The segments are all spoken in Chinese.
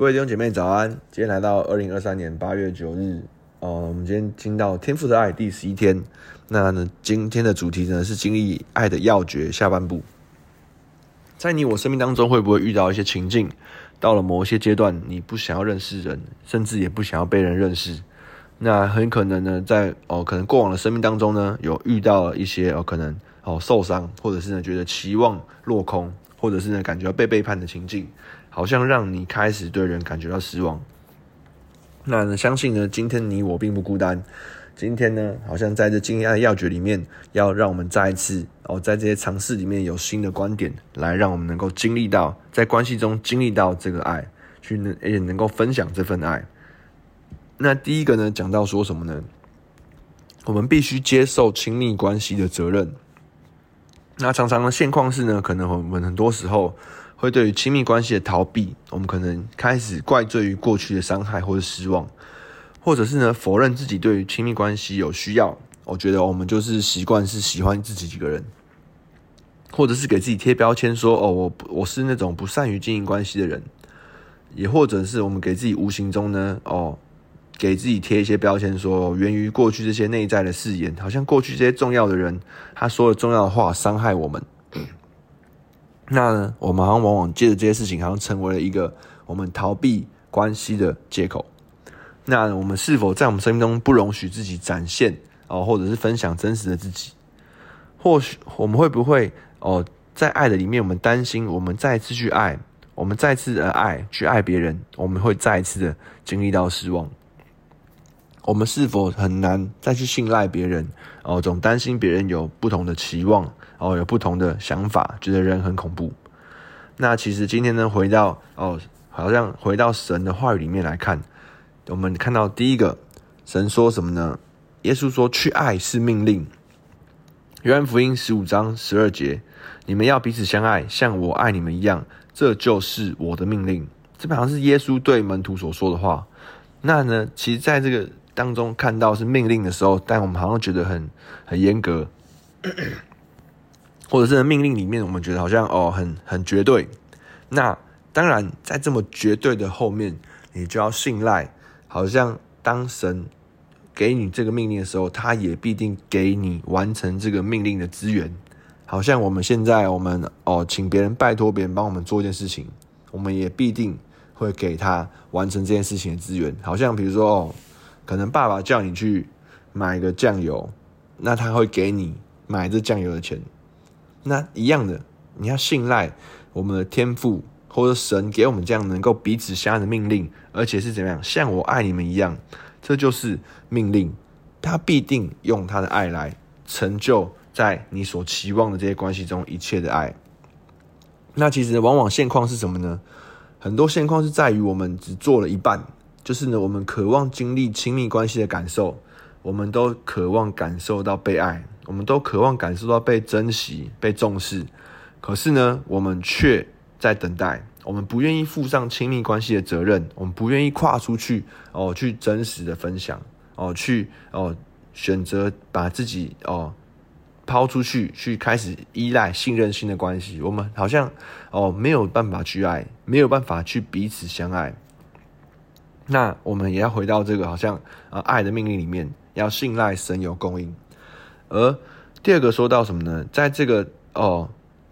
各位弟兄姐妹早安！今天来到二零二三年八月九日，呃，我们今天听到天赋的爱第十一天。那呢，今天的主题呢是经历爱的要诀下半部。在你我生命当中，会不会遇到一些情境？到了某一些阶段，你不想要认识人，甚至也不想要被人认识。那很可能呢，在哦，可能过往的生命当中呢，有遇到了一些哦，可能哦受伤，或者是呢觉得期望落空，或者是呢感觉被背叛的情境。好像让你开始对人感觉到失望。那，相信呢，今天你我并不孤单。今天呢，好像在这经验的要诀里面，要让我们再一次哦，在这些尝试里面有新的观点，来让我们能够经历到在关系中经历到这个爱，去能也能够分享这份爱。那第一个呢，讲到说什么呢？我们必须接受亲密关系的责任。那常常的现况是呢，可能我们很多时候。会对于亲密关系的逃避，我们可能开始怪罪于过去的伤害或者失望，或者是呢否认自己对于亲密关系有需要。我觉得我们就是习惯是喜欢自己几个人，或者是给自己贴标签说哦，我我是那种不善于经营关系的人，也或者是我们给自己无形中呢哦，给自己贴一些标签说源于过去这些内在的誓言，好像过去这些重要的人他说的重要的话伤害我们。那呢，我们好像往往借着这些事情，好像成为了一个我们逃避关系的借口。那我们是否在我们生命中不容许自己展现哦，或者是分享真实的自己？或许我们会不会哦，在爱的里面，我们担心我们再次去爱，我们再次的爱去爱别人，我们会再次的经历到失望。我们是否很难再去信赖别人？哦，总担心别人有不同的期望，哦，有不同的想法，觉得人很恐怖。那其实今天呢，回到哦，好像回到神的话语里面来看，我们看到第一个，神说什么呢？耶稣说：“去爱是命令。”约翰福音十五章十二节：“你们要彼此相爱，像我爱你们一样，这就是我的命令。”这好像是耶稣对门徒所说的话。那呢，其实在这个。当中看到是命令的时候，但我们好像觉得很很严格，或者是命令里面，我们觉得好像哦很很绝对。那当然，在这么绝对的后面，你就要信赖，好像当神给你这个命令的时候，他也必定给你完成这个命令的资源。好像我们现在我们哦请别人拜托别人帮我们做一件事情，我们也必定会给他完成这件事情的资源。好像比如说哦。可能爸爸叫你去买个酱油，那他会给你买这酱油的钱。那一样的，你要信赖我们的天赋或者神给我们这样能够彼此相爱的命令，而且是怎么样，像我爱你们一样，这就是命令。他必定用他的爱来成就在你所期望的这些关系中一切的爱。那其实往往现况是什么呢？很多现况是在于我们只做了一半。就是呢，我们渴望经历亲密关系的感受，我们都渴望感受到被爱，我们都渴望感受到被珍惜、被重视。可是呢，我们却在等待，我们不愿意负上亲密关系的责任，我们不愿意跨出去哦，去真实的分享哦，去哦选择把自己哦抛出去，去开始依赖信任性的关系。我们好像哦没有办法去爱，没有办法去彼此相爱。那我们也要回到这个好像呃爱的命令里面，要信赖神有供应。而第二个说到什么呢？在这个哦，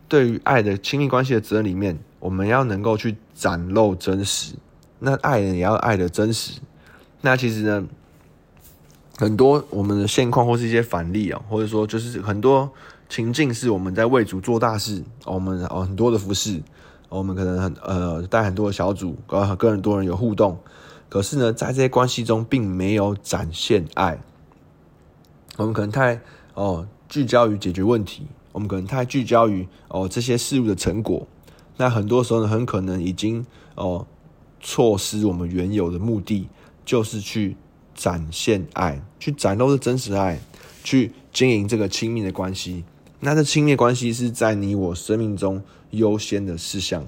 对于爱的亲密关系的责任里面，我们要能够去展露真实。那爱人也要爱的真实。那其实呢，很多我们的现况或是一些反例啊，或者说就是很多情境是我们在为主做大事，我们哦很多的服饰，我们可能很呃带很多的小组，跟很多人有互动。可是呢，在这些关系中，并没有展现爱。我们可能太哦聚焦于解决问题，我们可能太聚焦于哦这些事物的成果。那很多时候呢，很可能已经哦错失我们原有的目的，就是去展现爱，去展露的真实爱，去经营这个亲密的关系。那这亲密关系是在你我生命中优先的事项。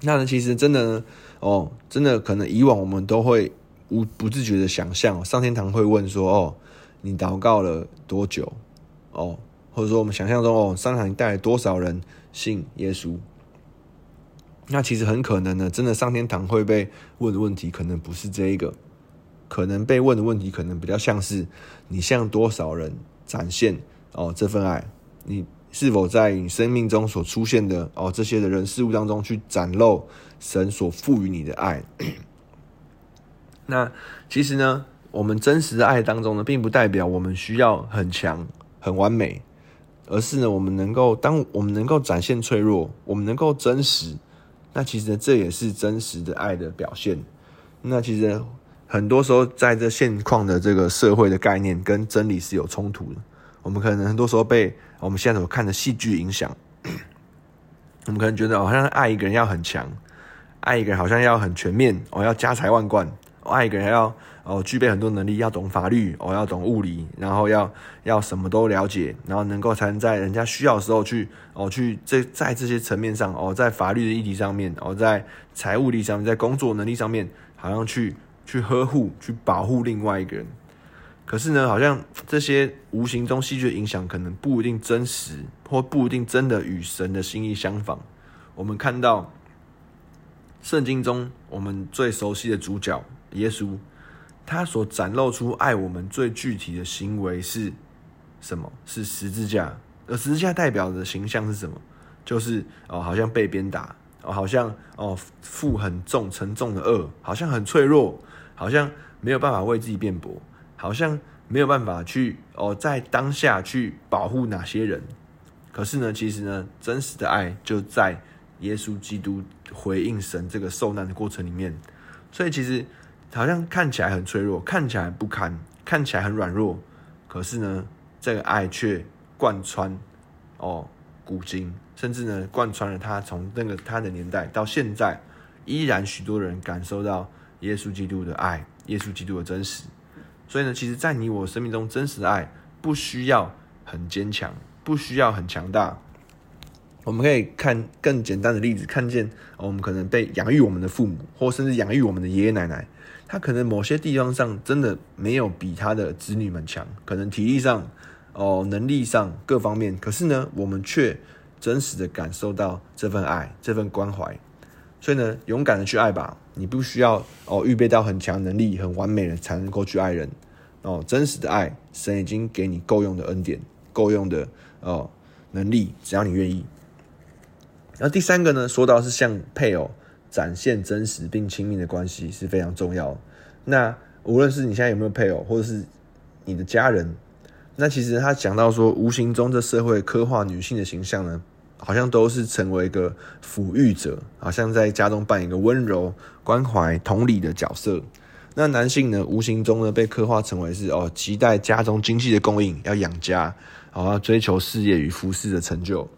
那呢，其实真的。哦，真的可能以往我们都会无不自觉的想象，上天堂会问说：“哦，你祷告了多久？”哦，或者说我们想象中哦，上天堂带来多少人信耶稣？那其实很可能呢，真的上天堂会被问的问题，可能不是这一个，可能被问的问题，可能比较像是你向多少人展现哦这份爱，你是否在你生命中所出现的哦这些的人事物当中去展露神所赋予你的爱。那其实呢，我们真实的爱当中呢，并不代表我们需要很强、很完美，而是呢，我们能够当我们能够展现脆弱，我们能够真实。那其实呢，这也是真实的爱的表现。那其实很多时候，在这现况的这个社会的概念跟真理是有冲突的。我们可能很多时候被我们现在所看的戏剧影响，我们可能觉得好像爱一个人要很强，爱一个人好像要很全面，哦，要家财万贯，爱一个人要。哦，具备很多能力，要懂法律，哦，要懂物理，然后要要什么都了解，然后能够才能在人家需要的时候去，哦，去这在这些层面上，哦，在法律的议题上面，哦，在财务力上面，在工作能力上面，好像去去呵护、去保护另外一个人。可是呢，好像这些无形中戏剧的影响，可能不一定真实，或不一定真的与神的心意相仿。我们看到圣经中我们最熟悉的主角耶稣。他所展露出爱我们最具体的行为是什么？是十字架。而十字架代表的形象是什么？就是哦，好像被鞭打，哦，好像哦负很重沉重的轭，好像很脆弱，好像没有办法为自己辩驳，好像没有办法去哦在当下去保护哪些人。可是呢，其实呢，真实的爱就在耶稣基督回应神这个受难的过程里面。所以其实。好像看起来很脆弱，看起来不堪，看起来很软弱，可是呢，这个爱却贯穿哦古今，甚至呢贯穿了他从那个他的年代到现在，依然许多人感受到耶稣基督的爱，耶稣基督的真实。所以呢，其实，在你我生命中真实的爱，不需要很坚强，不需要很强大。我们可以看更简单的例子，看见我们可能被养育我们的父母，或甚至养育我们的爷爷奶奶。他可能某些地方上真的没有比他的子女们强，可能体力上、哦能力上各方面，可是呢，我们却真实的感受到这份爱、这份关怀。所以呢，勇敢的去爱吧，你不需要哦预备到很强能力、很完美的才能够去爱人。哦，真实的爱，神已经给你够用的恩典、够用的哦能力，只要你愿意。然后第三个呢，说到是像配偶。展现真实并亲密的关系是非常重要。那无论是你现在有没有配偶，或者是你的家人，那其实他讲到说，无形中这社会刻画女性的形象呢，好像都是成为一个抚育者，好像在家中扮演一个温柔、关怀、同理的角色。那男性呢，无形中呢被刻画成为是哦，期待家中经济的供应，要养家，好要追求事业与服饰的成就。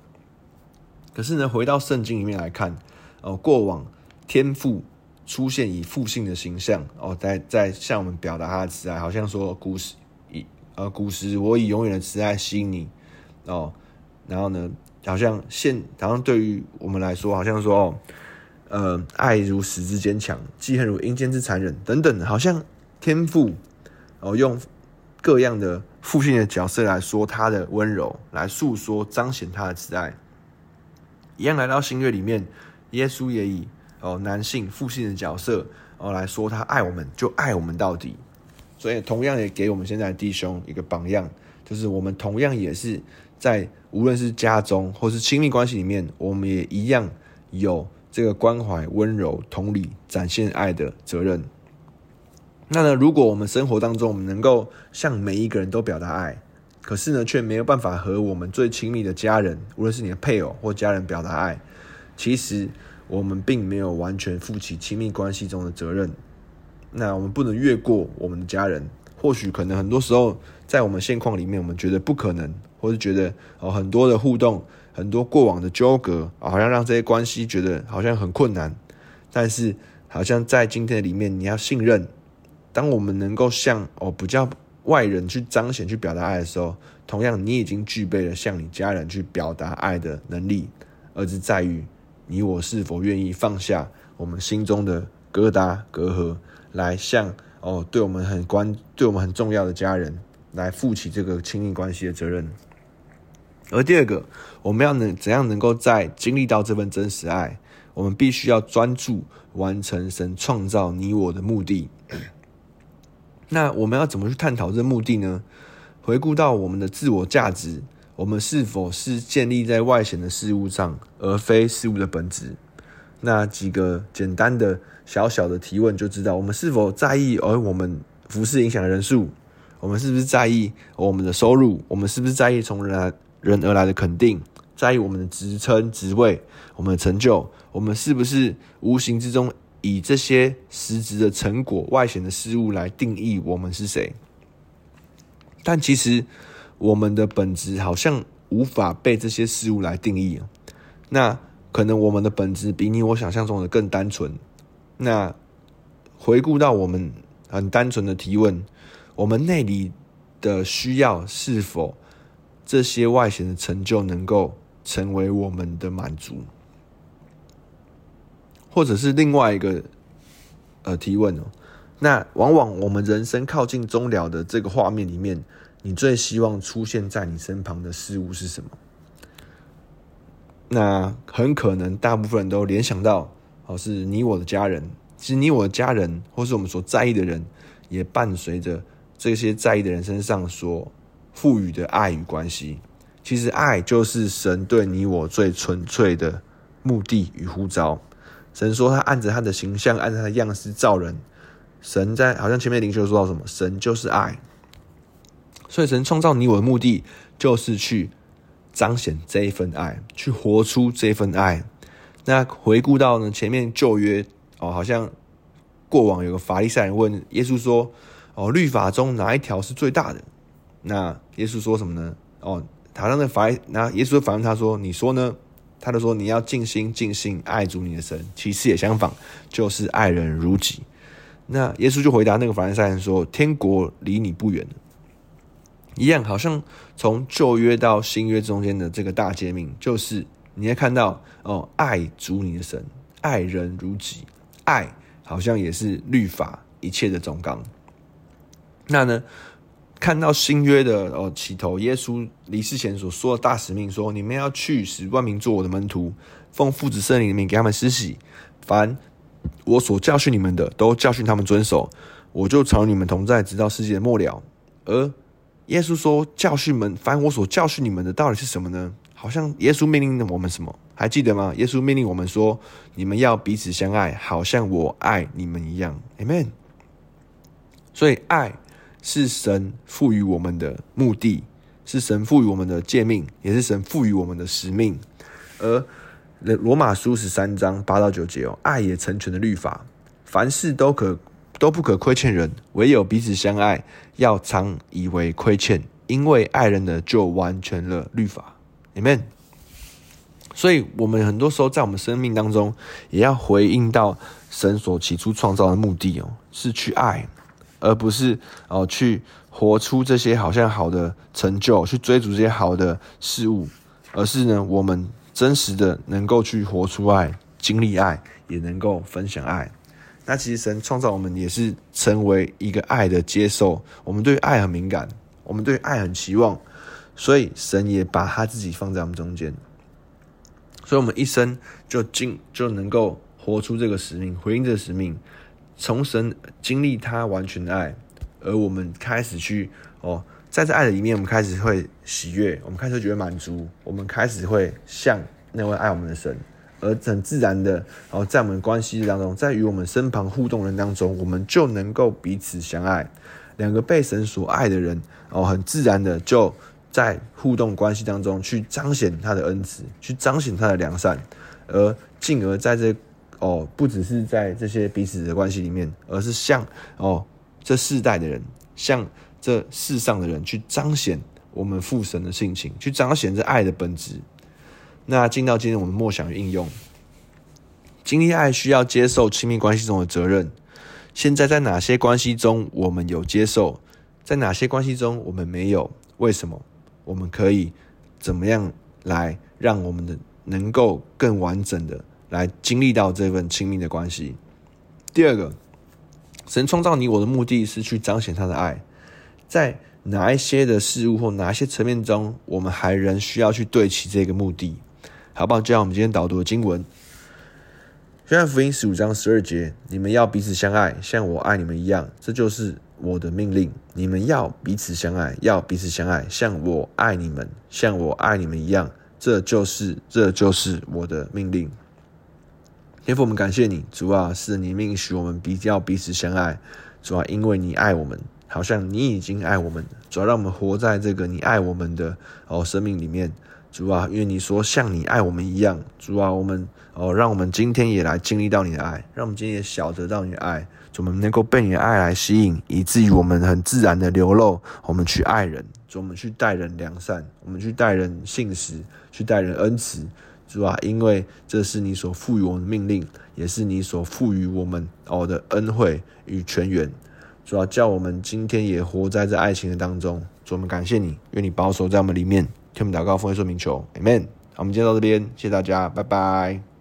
可是呢，回到圣经里面来看，哦，过往。天父出现以父性的形象哦，在在向我们表达他的慈爱，好像说古时以呃古时我以永远的慈爱吸引你哦，然后呢，好像现好像对于我们来说，好像说哦，呃，爱如石之坚强，记恨如阴间之残忍等等，好像天父哦用各样的父性的角色来说他的温柔，来诉说彰显他的慈爱，一样来到新约里面，耶稣也以。哦，男性父性的角色哦，来说他爱我们就爱我们到底，所以同样也给我们现在的弟兄一个榜样，就是我们同样也是在无论是家中或是亲密关系里面，我们也一样有这个关怀、温柔、同理、展现爱的责任。那呢，如果我们生活当中我们能够向每一个人都表达爱，可是呢，却没有办法和我们最亲密的家人，无论是你的配偶或家人表达爱，其实。我们并没有完全负起亲密关系中的责任，那我们不能越过我们的家人。或许可能很多时候，在我们现况里面，我们觉得不可能，或是觉得哦很多的互动，很多过往的纠葛，好像让这些关系觉得好像很困难。但是，好像在今天的里面，你要信任，当我们能够向哦不叫外人去彰显、去表达爱的时候，同样你已经具备了向你家人去表达爱的能力，而是在于。你我是否愿意放下我们心中的疙瘩隔阂，来向哦对我们很关、对我们很重要的家人来负起这个亲密关系的责任？而第二个，我们要能怎样能够在经历到这份真实爱，我们必须要专注完成神创造你我的目的。那我们要怎么去探讨这目的呢？回顾到我们的自我价值，我们是否是建立在外显的事物上，而非事物的本质？那几个简单的小小的提问就知道，我们是否在意而我们服饰影响的人数？我们是不是在意我们的收入？我们是不是在意从人人而来的肯定？在意我们的职称、职位、我们的成就？我们是不是无形之中以这些实质的成果、外显的事物来定义我们是谁？但其实我们的本质好像无法被这些事物来定义。那可能我们的本质比你我想象中的更单纯。那回顾到我们很单纯的提问。我们内里的需要是否这些外显的成就能够成为我们的满足，或者是另外一个呃提问哦？那往往我们人生靠近终了的这个画面里面，你最希望出现在你身旁的事物是什么？那很可能大部分人都联想到哦，是你我的家人。其实你我的家人，或是我们所在意的人，也伴随着。这些在意的人身上所赋予的爱与关系，其实爱就是神对你我最纯粹的目的与呼召。神说他按着他的形象，按着他的样式造人。神在好像前面灵修说到什么？神就是爱。所以神创造你我的目的，就是去彰显这一份爱，去活出这份爱。那回顾到呢前面旧约哦，好像过往有个法利赛人问耶稣说。哦，律法中哪一条是最大的？那耶稣说什么呢？哦，他让那法，那耶稣反问他说：“你说呢？”他就说：“你要尽心尽性爱主你的神，其次也相仿，就是爱人如己。”那耶稣就回答那个法利赛人说：“天国离你不远。”一样，好像从旧约到新约中间的这个大诫命，就是你会看到哦，爱主你的神，爱人如己，爱好像也是律法一切的总纲。那呢，看到新约的哦起头，耶稣离世前所说的大使命说，你们要去使万民做我的门徒，奉父子圣灵的名给他们施洗，凡我所教训你们的，都教训他们遵守，我就常与你们同在，直到世界的末了。而耶稣说教训们，凡我所教训你们的，到底是什么呢？好像耶稣命令了我们什么？还记得吗？耶稣命令我们说，你们要彼此相爱，好像我爱你们一样。Amen。所以爱。是神赋予我们的目的，是神赋予我们的诫命，也是神赋予我们的使命。而罗马书十三章八到九节哦，爱也成全了律法，凡事都可都不可亏欠人，唯有彼此相爱，要常以为亏欠，因为爱人的就完全了律法。Amen。所以，我们很多时候在我们生命当中，也要回应到神所起初创造的目的哦，是去爱。而不是哦，去活出这些好像好的成就，去追逐这些好的事物，而是呢，我们真实的能够去活出爱，经历爱，也能够分享爱。那其实神创造我们也是成为一个爱的接受，我们对爱很敏感，我们对爱很期望，所以神也把他自己放在我们中间，所以我们一生就经就能够活出这个使命，回应这个使命。从神经历他完全的爱，而我们开始去哦，在这爱的里面，我们开始会喜悦，我们开始觉得满足，我们开始会像那位爱我们的神，而很自然的哦，在我们关系当中，在与我们身旁互动人当中，我们就能够彼此相爱。两个被神所爱的人哦，很自然的就在互动关系当中去彰显他的恩慈，去彰显他的良善，而进而在这。哦，不只是在这些彼此的关系里面，而是向哦这世代的人，向这世上的人，去彰显我们父神的性情，去彰显这爱的本质。那进到今天我们默想与应用，经历爱需要接受亲密关系中的责任。现在在哪些关系中我们有接受？在哪些关系中我们没有？为什么？我们可以怎么样来让我们的能够更完整的？来经历到这份亲密的关系。第二个，神创造你我的目的是去彰显他的爱，在哪一些的事物或哪一些层面中，我们还仍需要去对齐这个目的，好不好？就像我们今天导读的经文，约翰福音十五章十二节，你们要彼此相爱，像我爱你们一样，这就是我的命令。你们要彼此相爱，要彼此相爱，像我爱你们，像我爱你们一样，这就是这就是我的命令。天父，我们感谢你，主啊，是你命许我们比较彼此相爱，主啊，因为你爱我们，好像你已经爱我们，主啊，让我们活在这个你爱我们的哦生命里面。主啊，因为你说像你爱我们一样，主啊，我们哦，让我们今天也来经历到你的爱，让我们今天也晓得到你的爱，主，我们能够被你的爱来吸引，以至于我们很自然的流露，我们去爱人，主，我们去待人良善，我们去待人信实，去待人恩慈，主啊，因为这是你所赋予我们的命令，也是你所赋予我们哦的恩惠与泉源，主啊，叫我们今天也活在这爱情的当中，主，我们感谢你，愿你保守在我们里面。天我们祷告，奉耶稣名求，Amen。好，我们今天到这边，谢谢大家，拜拜。